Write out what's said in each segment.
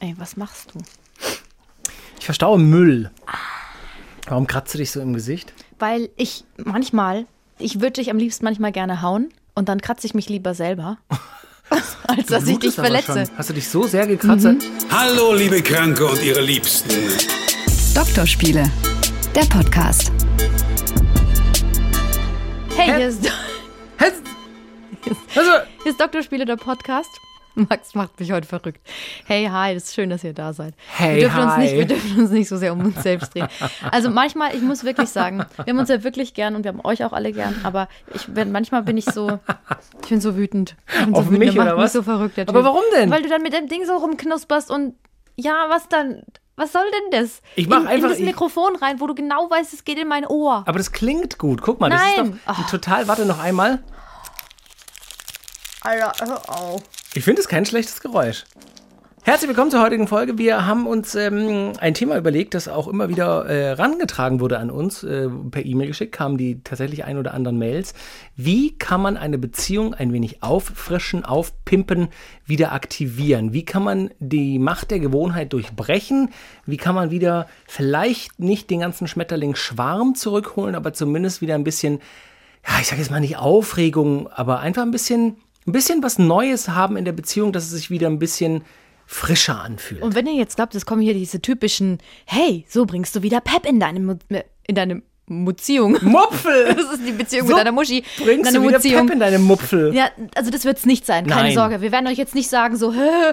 Ey, was machst du? Ich verstaue Müll. Warum kratzt du dich so im Gesicht? Weil ich manchmal, ich würde dich am liebsten manchmal gerne hauen und dann kratze ich mich lieber selber, als dass ich dich verletze. schon. Hast du dich so sehr gekratzt? Hallo, liebe Kranke und ihre Liebsten. Doktorspiele, der Podcast. Hey, hier ist, Hä? Also, hier ist Doktorspiele, der Podcast. Max macht mich heute verrückt. Hey, hi, es ist schön, dass ihr da seid. Hey, wir dürfen Uns hi. nicht, wir dürfen uns nicht so sehr um uns selbst drehen. Also manchmal, ich muss wirklich sagen, wir haben uns ja wirklich gern und wir haben euch auch alle gern, aber ich bin, manchmal bin ich so, ich bin so wütend. Ich bin Auf so wütend, mich oder mich was? so verrückt, Aber warum denn? Weil du dann mit dem Ding so rumknusperst und ja, was dann? Was soll denn das? Ich mach in, einfach- in das Mikrofon rein, wo du genau weißt, es geht in mein Ohr. aber das klingt gut. Guck mal, das Nein. ist doch ein total. Warte noch einmal. Alter, hör auf. Ich finde es kein schlechtes Geräusch. Herzlich willkommen zur heutigen Folge. Wir haben uns ähm, ein Thema überlegt, das auch immer wieder äh, rangetragen wurde an uns. Äh, per E-Mail geschickt kamen die tatsächlich ein oder anderen Mails. Wie kann man eine Beziehung ein wenig auffrischen, aufpimpen, wieder aktivieren? Wie kann man die Macht der Gewohnheit durchbrechen? Wie kann man wieder vielleicht nicht den ganzen Schmetterling-Schwarm zurückholen, aber zumindest wieder ein bisschen ja, ich sage jetzt mal nicht Aufregung, aber einfach ein bisschen, ein bisschen was Neues haben in der Beziehung, dass es sich wieder ein bisschen frischer anfühlt. Und wenn ihr jetzt glaubt, es kommen hier diese typischen, hey, so bringst du wieder Pep in deine, Mu- in deine Beziehung. Mupfel! Das ist die Beziehung So mit deiner Muschi. Bringst deine du wieder Beziehung. Pep in deine Mupfel? Ja, also das wird's nicht sein, keine Nein. Sorge. Wir werden euch jetzt nicht sagen so, hä,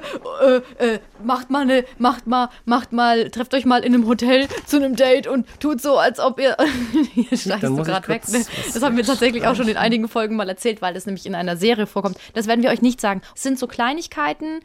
äh, äh, macht mal eine, macht mal, macht mal, trefft euch mal in einem Hotel zu einem Date und tut so, als ob ihr, hier schleichst du gerade weg. Ne? Das haben wir tatsächlich auch schon in einigen Folgen mal erzählt, weil das nämlich in einer Serie vorkommt. Das werden wir euch nicht sagen. Es sind so Kleinigkeiten,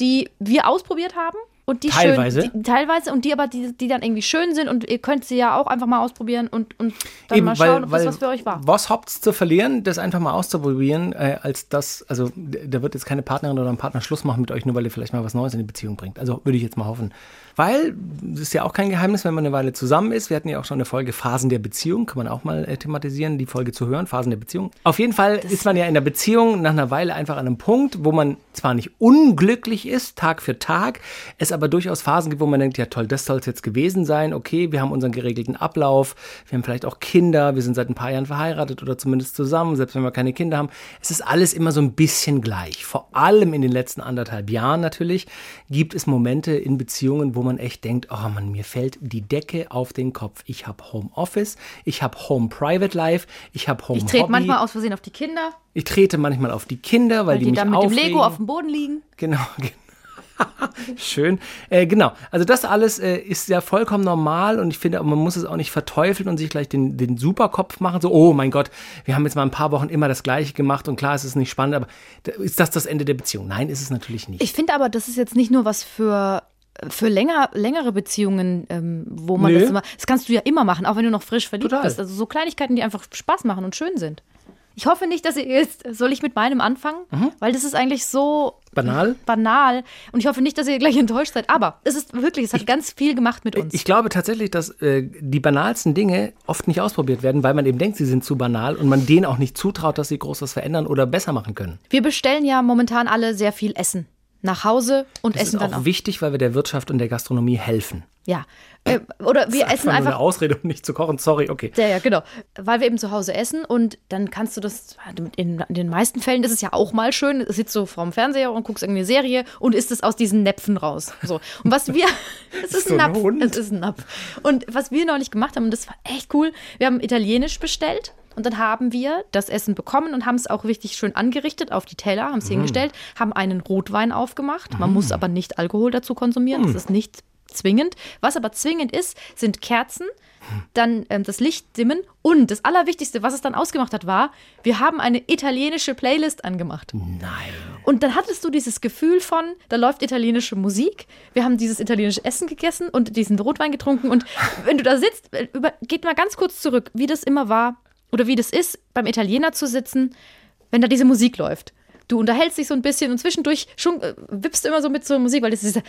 die wir ausprobiert haben. Und die Teilweise. Schön, die, teilweise und die aber, die, die dann irgendwie schön sind und ihr könnt sie ja auch einfach mal ausprobieren und, und dann mal schauen, ob das was für euch war. Was habt's zu verlieren, das einfach mal auszuprobieren, äh, als das, also da wird jetzt keine Partnerin oder ein Partner Schluss machen mit euch, nur weil ihr vielleicht mal was Neues in die Beziehung bringt. Also würde ich jetzt mal hoffen. Weil, das ist ja auch kein Geheimnis, wenn man eine Weile zusammen ist. Wir hatten ja auch schon eine Folge Phasen der Beziehung, kann man auch mal äh, thematisieren, die Folge zu hören, Phasen der Beziehung. Auf jeden Fall ist man ja in der Beziehung nach einer Weile einfach an einem Punkt, wo man zwar nicht unglücklich ist, Tag für Tag, es aber durchaus Phasen gibt, wo man denkt, ja toll, das soll es jetzt gewesen sein, okay, wir haben unseren geregelten Ablauf, wir haben vielleicht auch Kinder, wir sind seit ein paar Jahren verheiratet oder zumindest zusammen, selbst wenn wir keine Kinder haben. Es ist alles immer so ein bisschen gleich. Vor allem in den letzten anderthalb Jahren natürlich gibt es Momente in Beziehungen, wo man echt denkt, oh Mann, mir fällt die Decke auf den Kopf. Ich habe Homeoffice, ich habe Home Private Life, ich habe Home Ich trete Hobby. manchmal aus Versehen auf die Kinder, Ich trete manchmal auf die Kinder, weil, weil die, die, mich dann mit aufregen. dem Lego auf dem Boden liegen. Genau, genau. Schön. Äh, genau. Also das alles äh, ist ja vollkommen normal und ich finde, man muss es auch nicht verteufeln und sich gleich den, den Superkopf machen. So, oh mein Gott, wir haben jetzt mal ein paar Wochen immer das Gleiche gemacht und klar, es ist nicht spannend, aber ist das das Ende der Beziehung? Nein, ist es natürlich nicht. Ich finde aber, das ist jetzt nicht nur was für für länger, längere Beziehungen, ähm, wo man Nö. das immer, das kannst du ja immer machen, auch wenn du noch frisch verliebt Total. bist. Also so Kleinigkeiten, die einfach Spaß machen und schön sind. Ich hoffe nicht, dass ihr jetzt, soll ich mit meinem anfangen? Mhm. Weil das ist eigentlich so Banal? banal und ich hoffe nicht, dass ihr gleich enttäuscht seid. Aber es ist wirklich, es hat ganz viel gemacht mit uns. Ich glaube tatsächlich, dass äh, die banalsten Dinge oft nicht ausprobiert werden, weil man eben denkt, sie sind zu banal und man denen auch nicht zutraut, dass sie groß was verändern oder besser machen können. Wir bestellen ja momentan alle sehr viel Essen nach Hause und Das essen ist dann auch auch. wichtig, weil wir der Wirtschaft und der Gastronomie helfen. Ja. Äh, oder wir essen Einfach nur eine Ausrede, um nicht zu kochen. Sorry, okay. Ja, ja, genau. Weil wir eben zu Hause essen und dann kannst du das, in, den meisten Fällen ist es ja auch mal schön, sitzt du vorm Fernseher und guckst irgendeine Serie und isst es aus diesen Näpfen raus. So. Und was wir, es ist So ein Napf, es ist ein Napf. Und was wir neulich gemacht haben, und das war echt cool, wir haben italienisch bestellt und dann haben wir das Essen bekommen und haben es auch richtig schön angerichtet auf die Teller, haben es hingestellt, haben einen Rotwein aufgemacht. Man muss aber nicht Alkohol dazu konsumieren, das ist nicht zwingend. Was aber zwingend ist, sind Kerzen, dann ähm, das Licht dimmen und das Allerwichtigste, was es dann ausgemacht hat, war, wir haben eine italienische Playlist angemacht. Nein. Und dann hattest du dieses Gefühl von, da läuft italienische Musik, wir haben dieses italienische Essen gegessen und diesen Rotwein getrunken und wenn du da sitzt, äh, über, geht mal ganz kurz zurück, wie das immer war oder wie das ist, beim Italiener zu sitzen, wenn da diese Musik läuft. Du unterhältst dich so ein bisschen und zwischendurch schung, äh, wippst du immer so mit so Musik, weil das ist dieser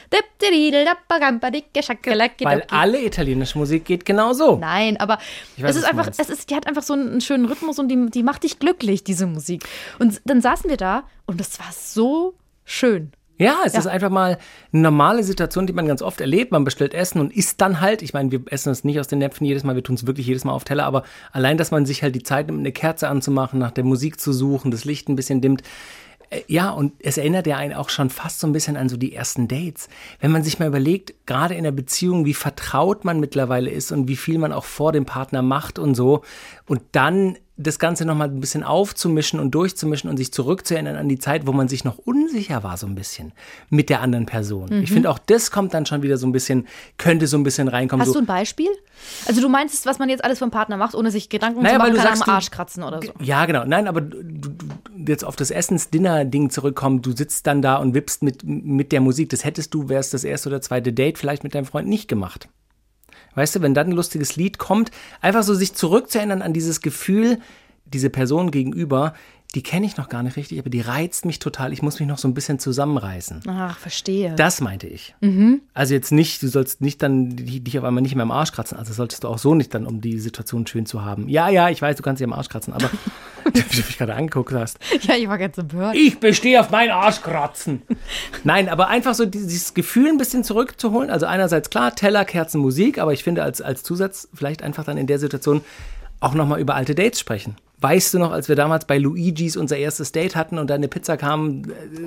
Weil alle italienische Musik geht genau so. Nein, aber weiß, es ist einfach, es ist, die hat einfach so einen schönen Rhythmus und die, die macht dich glücklich, diese Musik. Und dann saßen wir da und das war so schön. Ja, es Ja. ist einfach mal eine normale Situation, die man ganz oft erlebt. Man bestellt Essen und isst dann halt. Ich meine, wir essen es nicht aus den Näpfen jedes Mal, wir tun es wirklich jedes Mal auf Teller, aber allein, dass man sich halt die Zeit nimmt, eine Kerze anzumachen, nach der Musik zu suchen, das Licht ein bisschen dimmt. Äh, Ja, und es erinnert ja einen auch schon fast so ein bisschen an so die ersten Dates. Wenn man sich mal überlegt, gerade in der Beziehung, wie vertraut man mittlerweile ist und wie viel man auch vor dem Partner macht und so. Und dann das Ganze nochmal ein bisschen aufzumischen und durchzumischen und sich zurückzuerinnern an die Zeit, wo man sich noch unsicher war, so ein bisschen mit der anderen Person. Ich Mhm. finde auch das kommt dann schon wieder so ein bisschen, könnte so ein bisschen reinkommen. Hast so, du ein Beispiel? Also du meinst, was man jetzt alles vom Partner macht, ohne sich Gedanken Naja, zu weil machen, du kann sagst, am du- Arsch kratzen oder so. Ja, genau. Nein, aber du, du, du jetzt auf das Essens-Dinner-Ding zurückkommen, du sitzt dann da und wippst mit, mit der Musik. Das hättest du, wärst das erste oder zweite Date vielleicht mit deinem Freund nicht gemacht. Weißt du, wenn dann ein lustiges Lied kommt, einfach so sich zurückzuerinnern an dieses Gefühl, diese Person gegenüber, die kenne ich noch gar nicht richtig, aber die reizt mich total. Ich muss mich noch so ein bisschen zusammenreißen. Ach, verstehe. Das meinte ich. Mhm. Also jetzt nicht, du sollst nicht dann dich auf einmal nicht mehr am Arsch kratzen. Also solltest du auch so nicht dann, um die Situation schön zu haben. Ja, ja, ich weiß, du kannst dich am Arsch kratzen, aber wie du mich gerade angeguckt hast. ja, ich war ganz empört. Ich bestehe auf meinen Arschkratzen. Nein, aber einfach so dieses Gefühl ein bisschen zurückzuholen. Also einerseits klar, Teller, Kerzen, Musik, aber ich finde als, als Zusatz vielleicht einfach dann in der Situation auch nochmal über alte Dates sprechen. Weißt du noch, als wir damals bei Luigis unser erstes Date hatten und deine Pizza kam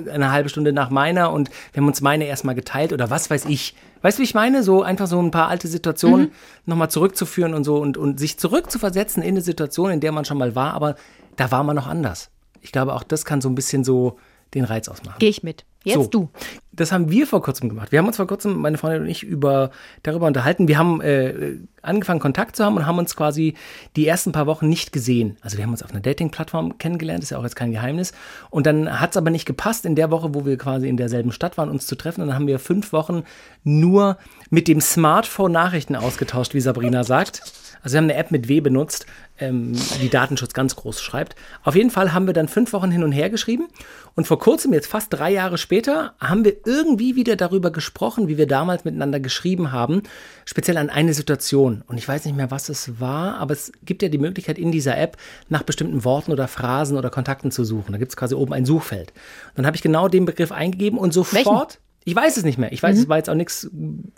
äh, eine halbe Stunde nach meiner und wir haben uns meine erstmal geteilt oder was weiß ich. Weißt du, wie ich meine? So einfach so ein paar alte Situationen Mhm. nochmal zurückzuführen und so und, und sich zurückzuversetzen in eine Situation, in der man schon mal war, aber da war man noch anders. Ich glaube, auch das kann so ein bisschen so den Reiz ausmachen. Gehe ich mit. Jetzt So. du. Das haben wir vor kurzem gemacht. Wir haben uns vor kurzem, meine Freundin und ich, über, darüber unterhalten. Wir haben äh, angefangen, Kontakt zu haben und haben uns quasi die ersten paar Wochen nicht gesehen. Also wir haben uns auf einer Dating-Plattform kennengelernt, ist ja auch jetzt kein Geheimnis. Und dann hat es aber nicht gepasst in der Woche, wo wir quasi in derselben Stadt waren, uns zu treffen. Und dann haben wir fünf Wochen nur mit dem Smartphone Nachrichten ausgetauscht, wie Sabrina sagt. Also wir haben eine App mit W benutzt, ähm, die Datenschutz ganz groß schreibt. Auf jeden Fall haben wir dann fünf Wochen hin und her geschrieben. Und vor kurzem, jetzt fast drei Jahre später, haben wir irgendwie wieder darüber gesprochen, wie wir damals miteinander geschrieben haben, speziell an eine Situation. Und ich weiß nicht mehr, was es war, aber es gibt ja die Möglichkeit in dieser App nach bestimmten Worten oder Phrasen oder Kontakten zu suchen. Da gibt es quasi oben ein Suchfeld. Dann habe ich genau den Begriff eingegeben und sofort. Ich weiß es nicht mehr. Ich weiß, es war jetzt auch nichts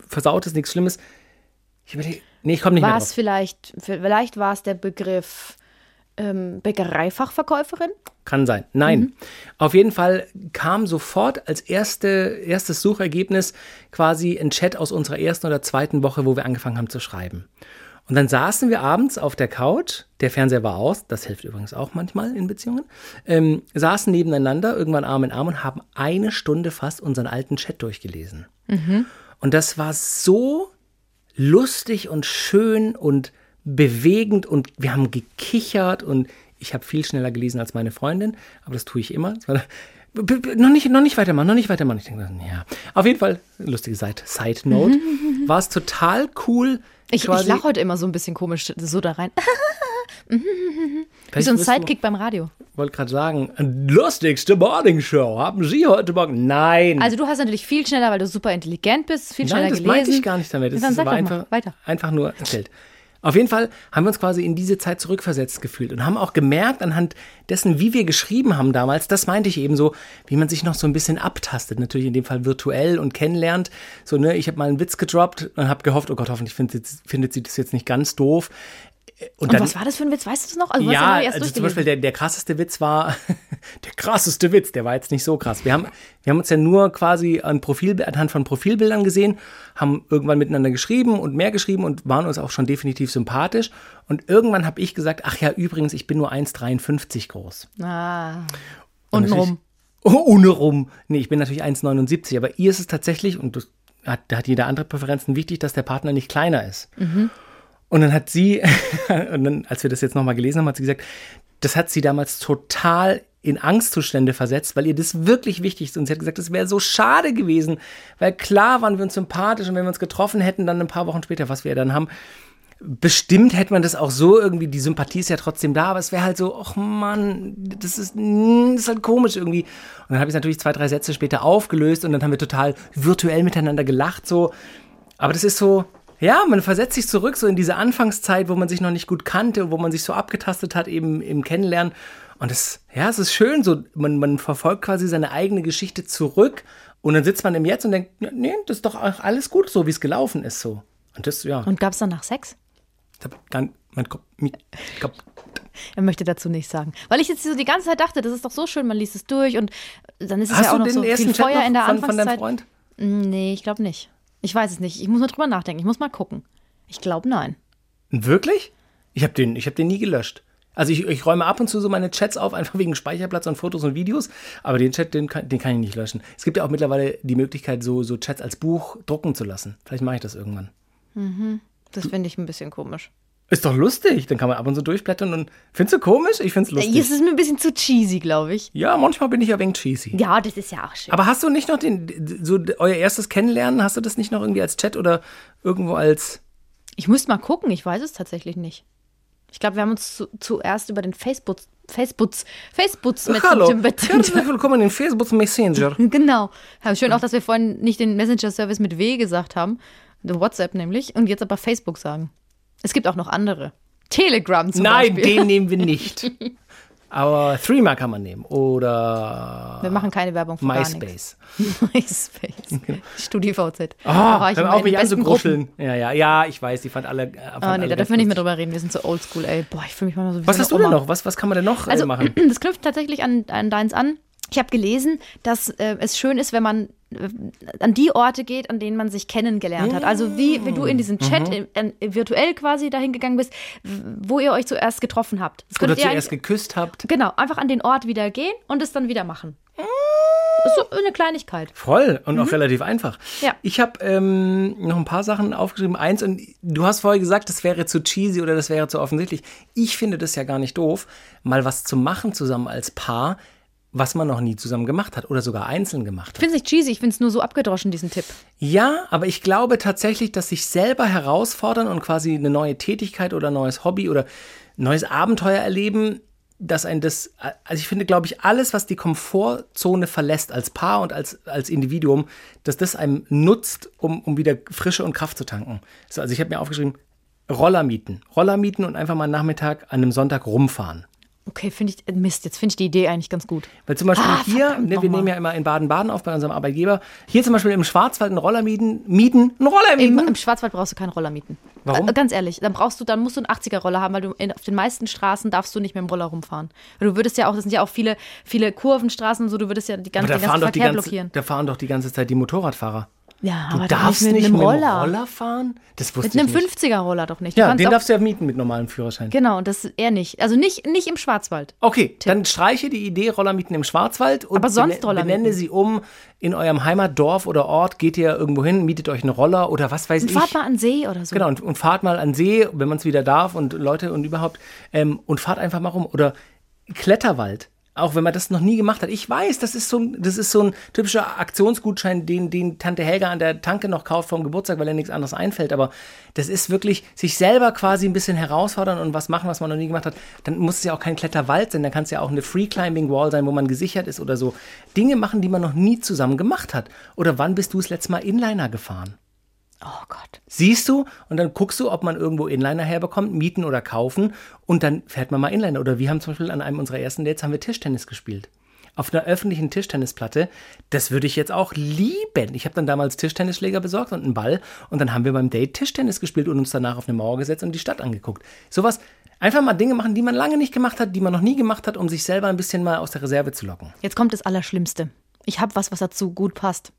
Versautes, nichts Schlimmes. Ich überlege, nee, ich komme nicht War mehr es drauf. vielleicht, vielleicht war es der Begriff ähm, Bäckereifachverkäuferin? Kann sein. Nein. Auf jeden Fall kam sofort als erste, erstes Suchergebnis quasi ein Chat aus unserer ersten oder zweiten Woche, wo wir angefangen haben zu schreiben. Und dann saßen wir abends auf der Couch, der Fernseher war aus, das hilft übrigens auch manchmal in Beziehungen, ähm, saßen nebeneinander, irgendwann Arm in Arm und haben eine Stunde fast unseren alten Chat durchgelesen. Und das war so lustig und schön und bewegend und wir haben gekichert und ich habe viel schneller gelesen als meine Freundin, aber das tue ich immer. Das noch nicht, noch nicht weitermachen, noch nicht weitermachen. Ich denke, ja, auf jeden Fall lustige Side, Side Note. War es total cool. Ich, ich lache heute immer so ein bisschen komisch so da rein. Wie so ein Sidekick beim Radio. wollte gerade sagen, lustigste Morning Show haben Sie heute Morgen? Nein. Also du hast natürlich viel schneller, weil du super intelligent bist, viel schneller Nein, das gelesen. meinte ich gar nicht damit. Das ist sag aber einfach, weiter. einfach nur erzählt. Auf jeden Fall haben wir uns quasi in diese Zeit zurückversetzt gefühlt und haben auch gemerkt anhand dessen, wie wir geschrieben haben damals, das meinte ich eben so, wie man sich noch so ein bisschen abtastet, natürlich in dem Fall virtuell und kennenlernt. So, ne, ich habe mal einen Witz gedroppt und habe gehofft, oh Gott, hoffentlich findet, findet sie das jetzt nicht ganz doof. Und was war das für ein Witz? Weißt du das noch? Also, ja, also zum. Beispiel der, der krasseste Witz war, der krasseste Witz, der war jetzt nicht so krass. Wir haben, wir haben uns ja nur quasi an Profil, anhand von Profilbildern gesehen, haben irgendwann miteinander geschrieben und mehr geschrieben und waren uns auch schon definitiv sympathisch. Und irgendwann habe ich gesagt, ach ja, übrigens, ich bin nur 1,53 groß. Ah. Und Oh, ohne rum. Nee, ich bin natürlich 1,79, aber ihr ist es tatsächlich, und das hat, da hat jeder andere Präferenzen, wichtig, dass der Partner nicht kleiner ist. Und dann hat sie, und dann, als wir das jetzt nochmal gelesen haben, hat sie gesagt, das hat sie damals total in Angstzustände versetzt, weil ihr das wirklich wichtig ist. Und sie hat gesagt, das wäre so schade gewesen, weil klar waren wir uns sympathisch und wenn wir uns getroffen hätten, dann ein paar Wochen später, was wir dann haben, bestimmt hätte man das auch so irgendwie, die Sympathie ist ja trotzdem da, aber es wäre halt so, ach Mann, das ist, mm, das ist halt komisch irgendwie. Und dann habe ich es natürlich zwei, drei Sätze später aufgelöst und dann haben wir total virtuell miteinander gelacht, so. Aber das ist so, ja, man versetzt sich zurück so in diese Anfangszeit, wo man sich noch nicht gut kannte, wo man sich so abgetastet hat, eben im Kennenlernen. Und es, ja, es ist schön, so, man, man verfolgt quasi seine eigene Geschichte zurück und dann sitzt man im Jetzt und denkt, nee, das ist doch auch alles gut, so wie es gelaufen ist, so. Und das, ja. Und gab es danach Sex? Dann, mein Kopf, mi- Kopf. Er möchte dazu nichts sagen. Weil ich jetzt so die ganze Zeit dachte, das ist doch so schön, man liest es durch und dann ist es Hast ja auch du noch den so ersten viel Chat Feuer noch in der von, von deinem Anfangszeit. Freund? Nee, ich glaube nicht. Ich weiß es nicht. Ich muss mal drüber nachdenken. Ich muss mal gucken. Ich glaube nein. Wirklich? Ich habe den, ich hab den nie gelöscht. Also ich, ich räume ab und zu so meine Chats auf, einfach wegen Speicherplatz und Fotos und Videos. Aber den Chat, den kann, den kann ich nicht löschen. Es gibt ja auch mittlerweile die Möglichkeit, so, so Chats als Buch drucken zu lassen. Vielleicht mache ich das irgendwann. Das finde ich ein bisschen komisch. Ist doch lustig. Dann kann man ab und zu durchblättern und. Findest du komisch? Ich find's lustig. Es ist mir ein bisschen zu cheesy, glaube ich. ja, manchmal bin ich ja wegen cheesy. Ja, das ist ja auch schön. Aber hast du nicht noch den, so euer erstes Kennenlernen, hast du das nicht noch irgendwie als Chat oder irgendwo als. Ich müsste mal gucken. Ich weiß es tatsächlich nicht. Ich glaube, wir haben uns zu, zuerst über den Facebook, Facebooks, Facebooks mit Hallo, herzlich willkommen in Facebook Messenger. Genau. Schön auch, dass wir vorhin nicht den Messenger-Service mit W gesagt haben. WhatsApp nämlich. Und jetzt aber Facebook sagen. Es gibt auch noch andere. Telegram zum Nein, Beispiel. den nehmen wir nicht. Aber Threema kann man nehmen. Oder Wir machen keine Werbung für MySpace. MySpace. StudiVZ. Ah, Da war ich hör auf, mich anzugruscheln. Ja, ja, ja, ich weiß, die fand alle. Äh, fand Ah, alle nee, da ganz dürfen wir nicht mehr drüber reden. Wir sind so oldschool, ey. Boah, ich fühle mich mal so wie Was so hast du eine denn Oma. noch? Was, was kann man denn noch äh, Also, machen? das knüpft tatsächlich an, an deins an. Ich habe gelesen, dass äh, es schön ist, wenn man an die Orte geht, an denen man sich kennengelernt hat. Also wie, wie du in diesen Chat Mhm. äh, äh, virtuell quasi dahin gegangen bist, wo ihr euch zuerst getroffen habt. Das Oder zuerst geküsst habt. Genau, einfach an den Ort wieder gehen und es dann wieder machen. Das ist so eine Kleinigkeit. Voll und auch relativ einfach. Mhm. Ja. Ich habe ähm, noch ein paar Sachen aufgeschrieben. Eins, und du hast vorher gesagt, das wäre zu cheesy oder das wäre zu offensichtlich. Ich finde das ja gar nicht doof, mal was zu machen zusammen als Paar, was man noch nie zusammen gemacht hat oder sogar einzeln gemacht Ich hat. finde es nicht cheesy, ich finde es nur so abgedroschen, diesen Tipp. Ja, aber ich glaube tatsächlich, dass sich selber herausfordern und quasi eine neue Tätigkeit oder neues Hobby oder neues Abenteuer erleben, dass ein das, also ich finde, glaube ich, alles, was die Komfortzone verlässt als Paar und als, als Individuum, dass das einem nutzt, um, um wieder Frische und Kraft zu tanken. So, also ich habe mir aufgeschrieben, Roller mieten. Roller mieten und einfach mal einen Nachmittag an einem Sonntag rumfahren. Okay, finde ich, äh, Mist, jetzt finde ich die Idee eigentlich ganz gut. Weil zum Beispiel Ah, hier, ne, wir nehmen ja immer in Baden-Baden auf bei unserem Arbeitgeber, hier zum Beispiel im Schwarzwald einen Roller mieten, mieten, einen Roller Im, mieten. Im Schwarzwald brauchst du keinen Roller mieten. Warum? Äh, ganz ehrlich, dann brauchst du, dann musst du einen 80er-Roller haben, weil du in, auf den meisten Straßen darfst du nicht mit dem Roller rumfahren. Weil Du würdest ja auch, das sind ja auch viele, viele Kurvenstraßen und so, du würdest ja die ganze, den ganzen Verkehr ganze, blockieren. da fahren doch die ganze Zeit die Motorradfahrer. Ja, Du aber darfst nicht mit, einem Roller. Roller fahren? Das wusste Mit einem ich nicht. 50er-Roller doch nicht. Du Ja, den darfst du ja mieten mit normalem Führerschein. Genau, und das er nicht. Also nicht, nicht im Schwarzwald. Okay, dann streiche die Idee Roller mieten im Schwarzwald und Aber sonst Roller benenne mieten. sie um in eurem Heimatdorf oder Ort. Geht ihr irgendwo hin, mietet euch einen Roller oder was weiß Und ich. fahrt mal an See oder so. Genau, und, und fahrt mal an See, wenn man es wieder darf und Leute und überhaupt. Ähm, und fahrt einfach mal rum. Oder Kletterwald. Auch wenn man das noch nie gemacht hat. Ich weiß, das ist so ein, das ist so ein typischer Aktionsgutschein, den, den Tante Helga an der Tanke noch kauft vom Geburtstag, weil ihr nichts anderes einfällt. Aber das ist wirklich sich selber quasi ein bisschen herausfordern und was machen, was man noch nie gemacht hat. Dann muss es ja auch kein Kletterwald sein. Dann kann es ja auch eine Free-Climbing-Wall sein, wo man gesichert ist oder so. Dinge machen, die man noch nie zusammen gemacht hat. Oder wann bist du das letzte Mal Inliner gefahren? Oh Gott. Siehst du und dann guckst du, ob man irgendwo Inliner herbekommt, mieten oder kaufen und dann fährt man mal Inliner. Oder wir haben zum Beispiel an einem unserer ersten Dates haben wir Tischtennis gespielt. Auf einer öffentlichen Tischtennisplatte. Das würde ich jetzt auch lieben. Ich habe dann damals Tischtennisschläger besorgt und einen Ball und dann haben wir beim Date Tischtennis gespielt und uns danach auf eine Mauer gesetzt und die Stadt angeguckt. Sowas, einfach mal Dinge machen, die man lange nicht gemacht hat, die man noch nie gemacht hat, um sich selber ein bisschen mal aus der Reserve zu locken. Jetzt kommt das Allerschlimmste. Ich habe was, was dazu gut passt.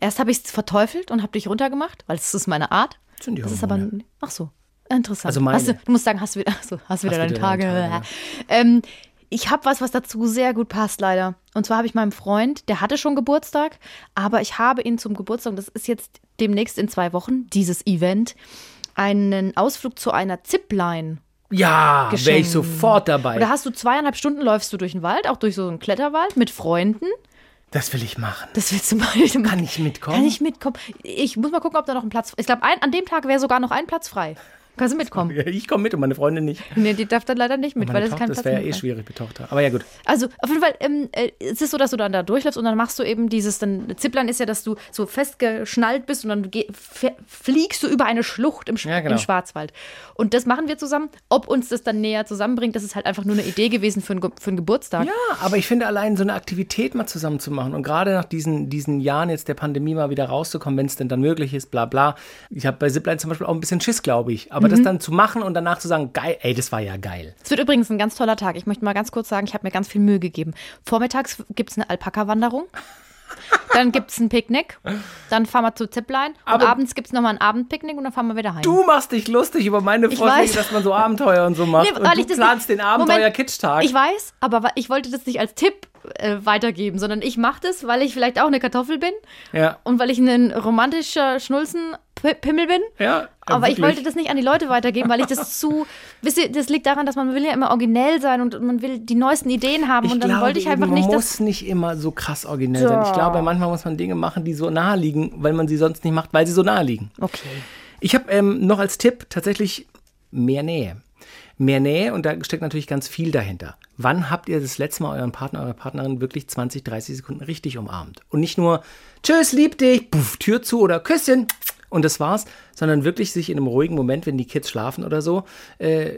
Erst habe ich es verteufelt und habe dich runtergemacht, weil es ist meine Art. Das sind die Das ist aber. Ach so. Interessant. Also meine. Hast du, du musst sagen, hast du wieder, ach so, hast wieder Hast deine Tage. deine Tage, ähm, ich habe was, was dazu sehr gut passt, leider. Und zwar habe ich meinem Freund, der hatte schon Geburtstag, aber ich habe ihn zum Geburtstag, das ist jetzt demnächst in zwei Wochen, dieses Event, einen Ausflug zu einer Zipline. Ja, wäre ich sofort dabei. Oder hast du zweieinhalb Stunden, läufst du durch den Wald, auch durch so einen Kletterwald mit Freunden. Das will ich machen. Das willst du mal. Kann ich mitkommen? Kann ich mitkommen? Ich muss mal gucken, ob da noch ein Platz. Ich glaube, an dem Tag wäre sogar noch ein Platz frei. Kannst du mitkommen? Ich komme mit und meine Freundin nicht. Nee, die darf dann leider nicht mit, weil das Tochter, kein das Platz wäre ja eh schwierig mit Tochter. Aber ja, gut. Also auf jeden Fall, ähm, äh, es ist so, dass du dann da durchläufst und dann machst du eben dieses, dann Zipline ist ja, dass du so festgeschnallt bist und dann fliegst du über eine Schlucht im, Sch Ja, genau. im Schwarzwald. Und das machen wir zusammen. Ob uns das dann näher zusammenbringt, das ist halt einfach nur eine Idee gewesen für einen, Ge- für einen Geburtstag. Ja, aber ich finde allein so eine Aktivität mal zusammen zu machen und gerade nach diesen, diesen Jahren jetzt der Pandemie mal wieder rauszukommen, wenn es denn dann möglich ist, bla bla. Ich habe bei Zipline zum Beispiel auch ein bisschen Schiss, glaube ich. Aber Mhm. das dann zu machen und danach zu sagen, geil, ey, das war ja geil. Es wird übrigens ein ganz toller Tag. Ich möchte mal ganz kurz sagen, ich habe mir ganz viel Mühe gegeben. Vormittags gibt es eine Alpaka-Wanderung. Dann gibt es ein Picknick. Dann fahren wir zu Zipline. Und Aber- abends gibt es nochmal ein Abendpicknick und dann fahren wir wieder heim. Du machst dich lustig über meine Vorschläge, dass man so Abenteuer und so macht. Nee, und du planst nicht- den Abenteuer Moment, Kitsch-Tag. Ich weiß, aber ich wollte das nicht als Tipp äh, weitergeben, sondern ich mache das, weil ich vielleicht auch eine Kartoffel bin Ja. und weil ich ein romantischer Schnulzenpimmel bin. Ja, aber ich wirklich. wollte das nicht an die Leute weitergeben, weil ich das zu. Wisst ihr, das liegt daran, dass man will ja immer originell sein und man will die neuesten Ideen haben. und dann glaube wollte ich einfach eben, nicht, man dass. muss nicht immer so krass originell sein. Ich glaube, manchmal muss man Dinge machen, die so nahe liegen, weil man sie sonst nicht macht, weil sie so nahe liegen. Okay. Ich habe ähm, noch als Tipp tatsächlich mehr Nähe. Mehr Nähe und da steckt natürlich ganz viel dahinter. Wann habt ihr das letzte Mal euren Partner, eure Partnerin wirklich 20, 30 Sekunden richtig umarmt? Und nicht nur Tschüss, lieb dich, puff, Tür zu oder Küsschen und das war's, sondern wirklich sich in einem ruhigen Moment, wenn die Kids schlafen oder so, äh,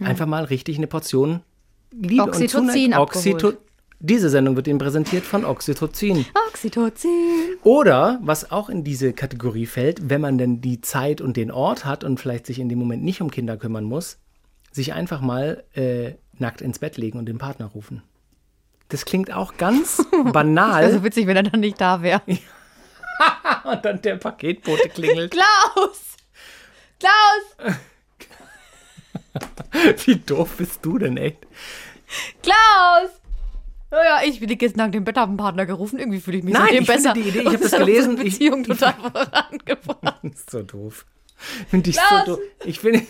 einfach mal richtig eine Portion Liebe Oxytocin und abgeholt. Diese Sendung wird Ihnen präsentiert von Oxytocin. Oxytocin. Oder, was auch in diese Kategorie fällt, wenn man denn die Zeit und den Ort hat und vielleicht sich in dem Moment nicht um Kinder kümmern muss, sich einfach mal äh, nackt ins Bett legen und den Partner rufen. Das klingt auch ganz banal. Also witzig, wenn er dann nicht da wäre. und dann der Paketbote klingelt. Klaus! Klaus! Wie doof bist du denn echt? Klaus! Ja, ja, ich bin die gestern Tag den Bett, habe einen Partner gerufen. Irgendwie fühle ich mich Nein, seitdem ich finde besser. die Idee- ich Und hab das gelesen, Beziehung ich- total vorangebracht. So doof. Finde ich so Klaus! doof. Ich finde,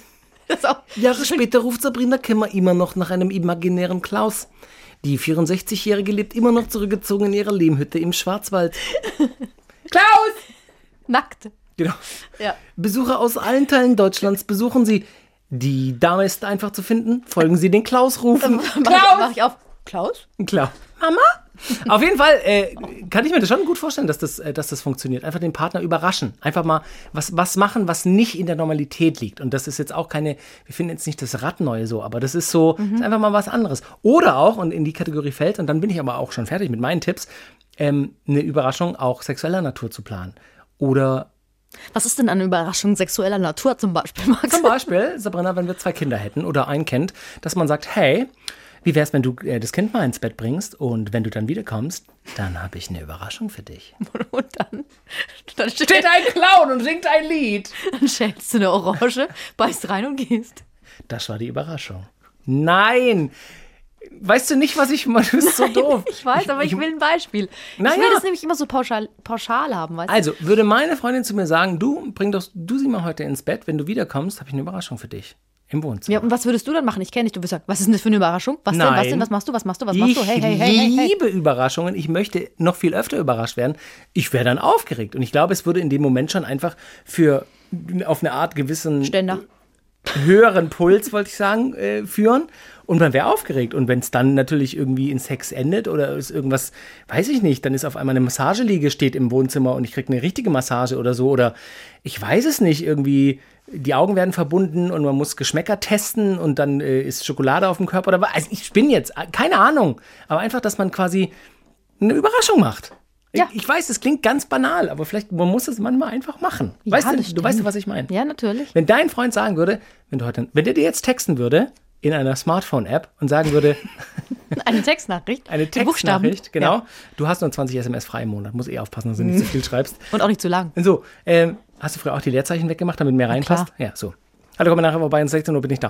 Das auch, Jahre später ruft Sabrina Kemmer immer noch nach einem imaginären Klaus. Die 64-Jährige lebt immer noch zurückgezogen in ihrer Lehmhütte im Schwarzwald. Klaus! nackt. Genau. Ja. Besucher aus allen Teilen Deutschlands besuchen Sie. Die Dame ist einfach zu finden. Folgen Sie den Klaus-Rufen. Ich- mach ich auf. Klaus? Klar. Mama? Auf jeden Fall äh, kann ich mir das schon gut vorstellen, dass das, äh, dass das funktioniert. Einfach den Partner überraschen. Einfach mal was, was machen, was nicht in der Normalität liegt. Und das ist jetzt auch keine, wir finden jetzt nicht das Rad neu so, aber das ist so, ist einfach mal was anderes. Oder auch, und in die Kategorie fällt, und dann bin ich aber auch schon fertig mit meinen Tipps, ähm, eine Überraschung auch sexueller Natur zu planen. Oder Was ist denn eine Überraschung sexueller Natur zum Beispiel, Max? Zum Beispiel, Sabrina, wenn wir zwei Kinder hätten oder ein Kind, dass man sagt, hey, wie wär's, wenn du äh, das Kind mal ins Bett bringst und wenn du dann wiederkommst, dann habe ich eine Überraschung für dich. Und dann, dann, Steht steht, ein Clown und singt ein Lied. dann schälst du eine Orange, beißt rein und gehst. Das war die Überraschung. Nein! Weißt du nicht, was ich meine? Du bist so doof. Ich weiß, aber ich, will ein Beispiel. Na ich will das nämlich immer so pauschal, pauschal haben, weißt du? Also, würde meine Freundin zu mir sagen, du, bring doch du sie mal heute ins Bett, wenn du wiederkommst, habe ich eine Überraschung für dich. Im Wohnzimmer. Ja, und was würdest du dann machen? Ich kenne dich, du würdest sagen, was ist denn das für eine Überraschung? Was denn, was Nein. denn, was machst du, was machst du, was machst ich du? Hey, hey, hey, hey, hey. liebe Überraschungen. Ich möchte noch viel öfter überrascht werden. Ich wäre dann aufgeregt. Und ich glaube, es würde in dem Moment schon einfach für auf eine Art gewissen Ständer. höheren Puls, wollte ich sagen, äh, führen. Und man wäre aufgeregt. Und wenn es dann natürlich irgendwie in Sex endet oder ist irgendwas, weiß ich nicht, dann ist auf einmal eine Massageliege steht im Wohnzimmer und ich kriege eine richtige Massage oder so. Oder ich weiß es nicht, irgendwie die Augen werden verbunden und man muss Geschmäcker testen und dann äh, ist Schokolade auf dem Körper oder was. Also ich bin jetzt, äh, keine Ahnung. Aber einfach, dass man quasi eine Überraschung macht. Ja. Ich, ich weiß, es klingt ganz banal, aber vielleicht, man muss es manchmal einfach machen. Ja, weißt du, du weißt, was ich meine. Ja, natürlich. Wenn dein Freund sagen würde, wenn du heute, wenn der dir jetzt texten würde in einer Smartphone-App und sagen würde, Eine Textnachricht. eine. Textnachricht, genau, Ja. du hast nur 20 SMS frei im Monat, muss eh aufpassen, dass du nicht zu viel schreibst. Und auch nicht zu lang. Und so, ähm, hast du früher auch die Leerzeichen weggemacht, damit mehr reinpasst? Ja, so. Hallo, komm nachher vorbei, um 16 Uhr bin ich da.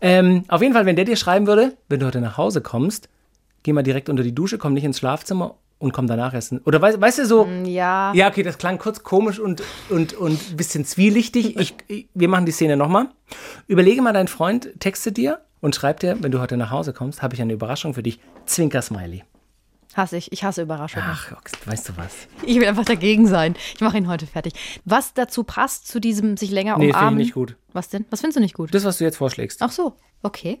Ähm, auf jeden Fall, wenn der dir schreiben würde, wenn du heute nach Hause kommst, geh mal direkt unter die Dusche, komm nicht ins Schlafzimmer und komm danach essen. Oder weißt, weißt du so, Ja. ja, okay, das klang kurz komisch und, und, und ein bisschen zwielichtig. Ich, ich, wir machen die Szene nochmal. Überlege mal, dein Freund textet dir und schreibt dir, wenn du heute nach Hause kommst, habe ich eine Überraschung für dich. Zwinker-Smiley. Hasse ich. Ich hasse Überraschungen. Ach, weißt du was? Ich will einfach dagegen sein. Ich mache ihn heute fertig. Was dazu passt zu diesem sich länger Nee, finde ich umarmen? nicht gut. Was denn? Was findest du nicht gut? Das, was du jetzt vorschlägst. Ach so, okay.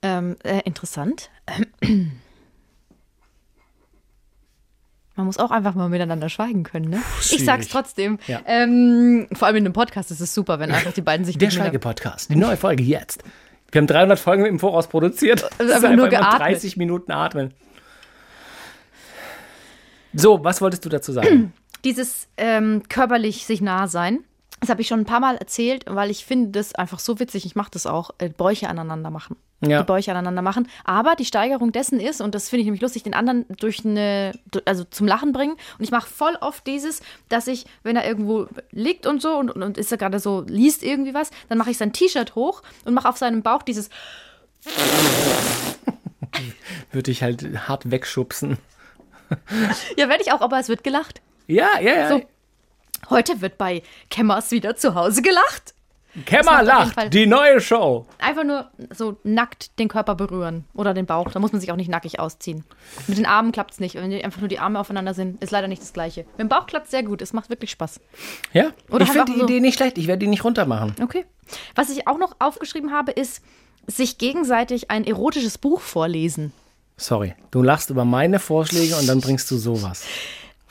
Ähm, äh, interessant. Man muss auch einfach mal miteinander schweigen können, ne? Ich schwierig. sag's trotzdem. Ja. Ähm, vor allem in einem Podcast ist es super, wenn einfach die beiden sich Der Schweige-Podcast, die neue Folge jetzt. Wir haben 300 Folgen im Voraus produziert. Das ist einfach nur geatmet. 30 Minuten atmen. So, was wolltest du dazu sagen? Dieses ähm, körperlich sich nah sein. Das habe ich schon ein paar Mal erzählt, weil ich finde das einfach so witzig. Ich mache das auch, äh, Bäuche aneinander machen. Ja. Die Bäuche aneinander machen. Aber die Steigerung dessen ist, und das finde ich nämlich lustig, den anderen durch eine, also zum Lachen bringen. Und ich mache voll oft dieses, dass ich, wenn er irgendwo liegt und so und, und, und ist er gerade so, liest irgendwie was, dann mache ich sein T-Shirt hoch und mache auf seinem Bauch dieses, Würde ich halt hart wegschubsen. ja, werde ich auch, aber es wird gelacht. Ja, ja, ja. So. Heute wird bei Kemmers wieder zu Hause gelacht. Jeden lacht, die neue Show. Einfach nur so nackt den Körper berühren oder den Bauch. Da muss man sich auch nicht nackig ausziehen. Mit den Armen klappt es nicht. Wenn einfach nur die Arme aufeinander sind, ist leider nicht das Gleiche. Mit dem Bauch klappt es sehr gut. Es macht wirklich Spaß. Ja, Oder ich halt finde die so- Idee nicht schlecht. Ich werde die nicht runter machen. Okay. Was ich auch noch aufgeschrieben habe, ist sich gegenseitig ein erotisches Buch vorlesen. Sorry, du lachst über meine Vorschläge und dann bringst du sowas.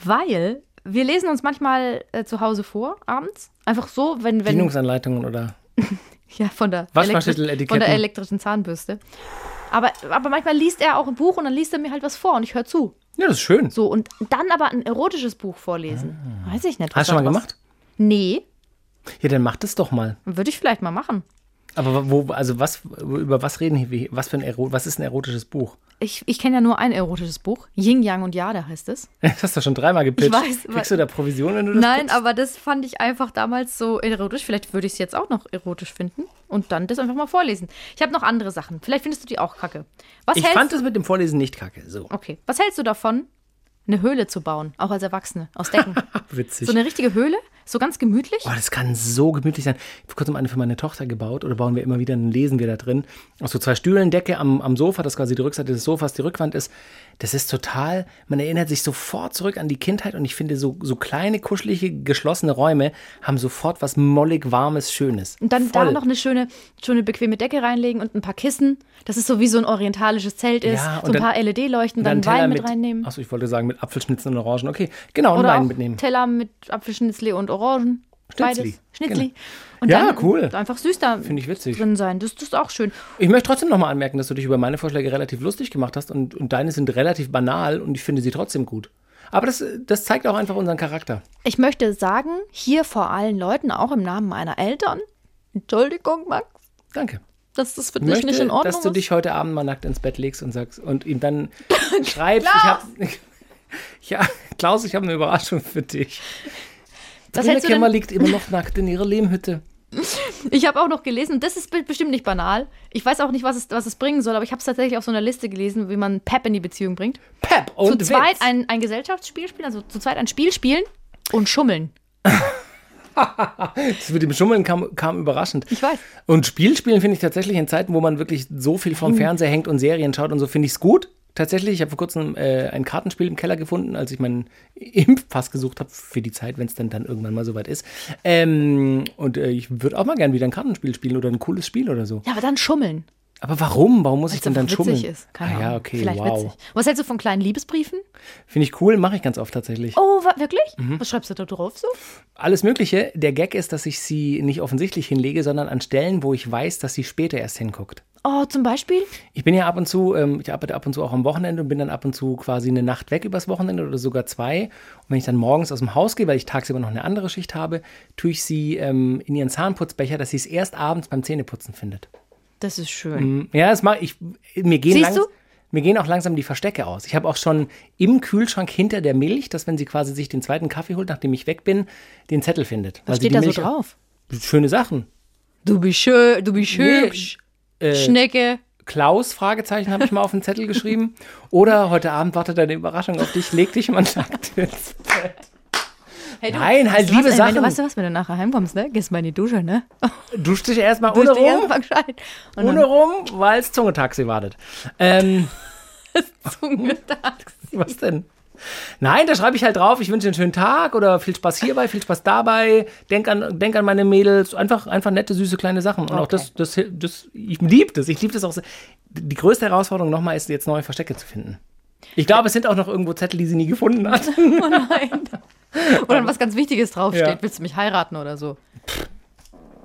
Weil wir lesen uns manchmal äh, zu Hause vor, abends. Einfach so, wenn, wenn Bedienungsanleitungen oder Ja, von der, von der elektrischen Zahnbürste. Aber, aber manchmal liest er auch ein Buch und dann liest er mir halt was vor und ich höre zu. Ja, das ist schön. So, und dann aber ein erotisches Buch vorlesen. Weiß ich nicht. Ah. Hast du schon mal daraus- gemacht? Nee, Ja, dann mach das doch mal. würde ich vielleicht mal machen. Aber wo, also was, über was reden wir? Was für ein Ero was ist ein erotisches Buch? Ich, ich kenne ja nur ein erotisches Buch. Yin, Yang und Jade heißt es. Das hast du schon dreimal gepitcht. weiß, Kriegst du da Provision, wenn du das Nein, pitchst? aber das fand ich einfach damals so erotisch. Vielleicht würde ich es jetzt auch noch erotisch finden und dann das einfach mal vorlesen. Ich habe noch andere Sachen. Vielleicht findest du die auch kacke. Was Ich fand es mit dem Vorlesen nicht kacke. So, Okay. Was hältst du davon, eine Höhle zu bauen, auch als Erwachsene, aus Decken? witzig. so eine richtige Höhle, so ganz gemütlich. Oh, das kann so gemütlich sein. Ich habe kurzem eine für meine Tochter gebaut oder bauen wir immer wieder, dann lesen wir da drin. Aus so zwei Stühlen, Decke am, am Sofa, das quasi die Rückseite des Sofas, die Rückwand ist. Das ist total, man erinnert sich sofort zurück an die Kindheit und ich finde, so, so kleine, kuschelige, geschlossene Räume haben sofort was mollig, warmes, schönes. Und dann Voll. da noch eine schöne, schöne bequeme Decke reinlegen und ein paar Kissen, dass es so wie so ein orientalisches Zelt ist. Ja, so ein dann- paar LED-Leuchten, dann, einen Teller Wein mit, reinnehmen. Achso, ich wollte sagen, mit Apfelschnitzen und Orangen. Okay, genau, und Oder Wein mitnehmen. Teller mit Apfelschnitzli und Orangen. Schnitzli, Beides. Schnitzli. genau. Und Ja, dann cool. einfach süß da Finde ich witzig. drin sein. Das, das ist auch schön. Ich möchte trotzdem nochmal anmerken, dass du dich über meine Vorschläge relativ lustig gemacht hast und, und deine sind relativ banal und ich finde sie trotzdem gut. Aber das, das zeigt auch einfach unseren Charakter. Ich möchte sagen, hier vor allen Leuten, auch im Namen meiner Eltern, Entschuldigung, Max, Danke. dass das für Ich dich möchte, nicht in Ordnung dass du ist. dich heute Abend mal nackt ins Bett legst und sagst und ihm dann schreibst, ich hab, ja, Klaus, ich habe eine Überraschung für dich. Was denn- liegt immer noch nackt in ihrer Lehmhütte. Ich habe auch noch gelesen, das ist be- bestimmt nicht banal. Ich weiß auch nicht, was es, was es bringen soll, aber ich habe es tatsächlich auf so einer Liste gelesen, wie man Pep in die Beziehung bringt. Pep Zu und zweit Witz. ein, ein Gesellschaftsspiel spielen, also zu zweit ein Spiel spielen und schummeln. Das mit dem Schummeln kam, kam überraschend. Ich weiß. Und Spielspielen finde ich tatsächlich in Zeiten, wo man wirklich so viel vom Fernseher hängt und Serien schaut und so, finde ich es gut. Tatsächlich, ich habe vor kurzem äh, ein Kartenspiel im Keller gefunden, als ich meinen Impfpass gesucht habe für die Zeit, wenn es dann, dann irgendwann mal soweit ist. Ähm, und äh, ich würde auch mal gerne wieder ein Kartenspiel spielen oder ein cooles Spiel oder so. Ja, aber dann schummeln. Aber warum? Warum muss ich Weil es denn dann schummeln? witzig ist. Keine ah, ja, okay, Vielleicht wow. witzig. Was hältst du von kleinen Liebesbriefen? Finde ich cool, mache ich ganz oft tatsächlich. Oh, wirklich? Mhm. Was schreibst du da drauf so? Alles Mögliche. Der Gag ist, dass ich sie nicht offensichtlich hinlege, sondern an Stellen, wo ich weiß, dass sie später erst hinguckt. Oh, zum Beispiel? Ich bin ja ab und zu, ähm, ich arbeite ab und zu auch am Wochenende und bin dann ab und zu quasi eine Nacht weg übers Wochenende oder sogar zwei. Und wenn ich dann morgens aus dem Haus gehe, weil ich tagsüber noch eine andere Schicht habe, tue ich sie ähm, in ihren Zahnputzbecher, dass sie es erst abends beim Zähneputzen findet. Das ist schön. Ja, das mache ich. Mir gehen, Siehst du? mir gehen auch langsam die Verstecke aus. Ich habe auch schon im Kühlschrank hinter der Milch, dass wenn sie quasi sich den zweiten Kaffee holt, nachdem ich weg bin, den Zettel findet. Was steht da so Milch- drauf? Schöne Sachen. Du bist schön, du bist Nee, hübsch. Schnecke. Klaus, Fragezeichen, habe ich mal auf den Zettel geschrieben. Oder heute Abend wartet eine Überraschung auf dich, leg dich mal nackt ins Bett. Hey, du, Nein, halt liebe was, ey, Wenn du, Sachen. weißt du was, wenn du nachher heimkommst, ne? Gehst mal in die Dusche, ne? Dusch dich erstmal ohne dich erst rum, mal. Und ohne rum, weil es Zungetaxi wartet. Ähm, dann Zungetags. Was denn? Nein, da schreibe ich halt drauf, ich wünsche dir einen schönen Tag oder viel Spaß hierbei, viel Spaß dabei. Denk an, denk an meine Mädels. Einfach, einfach nette, süße, kleine Sachen. Und auch Okay. das, das, das ich liebe das. Ich liebe das auch sehr. Die größte Herausforderung nochmal ist, jetzt neue Verstecke zu finden. Ich glaube, es sind auch noch irgendwo Zettel, die sie nie gefunden hat. Oh nein. Oder was ganz Wichtiges draufsteht. Ja. Willst du mich heiraten oder so?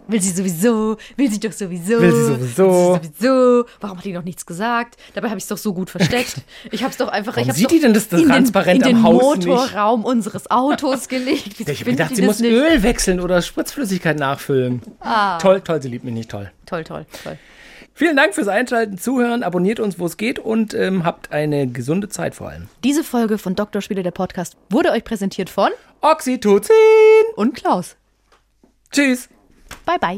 Will sie sowieso, will sie doch sowieso. Will sie sowieso. Will sie sowieso. Warum hat die noch nichts gesagt? Dabei habe ich es doch so gut versteckt. Ich habe es doch einfach. Warum ich sieht die denn das in den, transparent in den Haus nicht? Motorraum unseres Autos gelegt? Wieso Ich habe gedacht, sie muss nicht? Öl wechseln oder Spritzflüssigkeit nachfüllen. Toll, toll, sie liebt mich nicht toll. Toll, toll, toll. Vielen Dank fürs Einschalten, Zuhören, abonniert uns, wo es geht und ähm, habt eine gesunde Zeit vor allem. Diese Folge von Dr. Spiele, der Podcast, wurde euch präsentiert von Oxytocin! und Klaus. Tschüss! Bye, bye.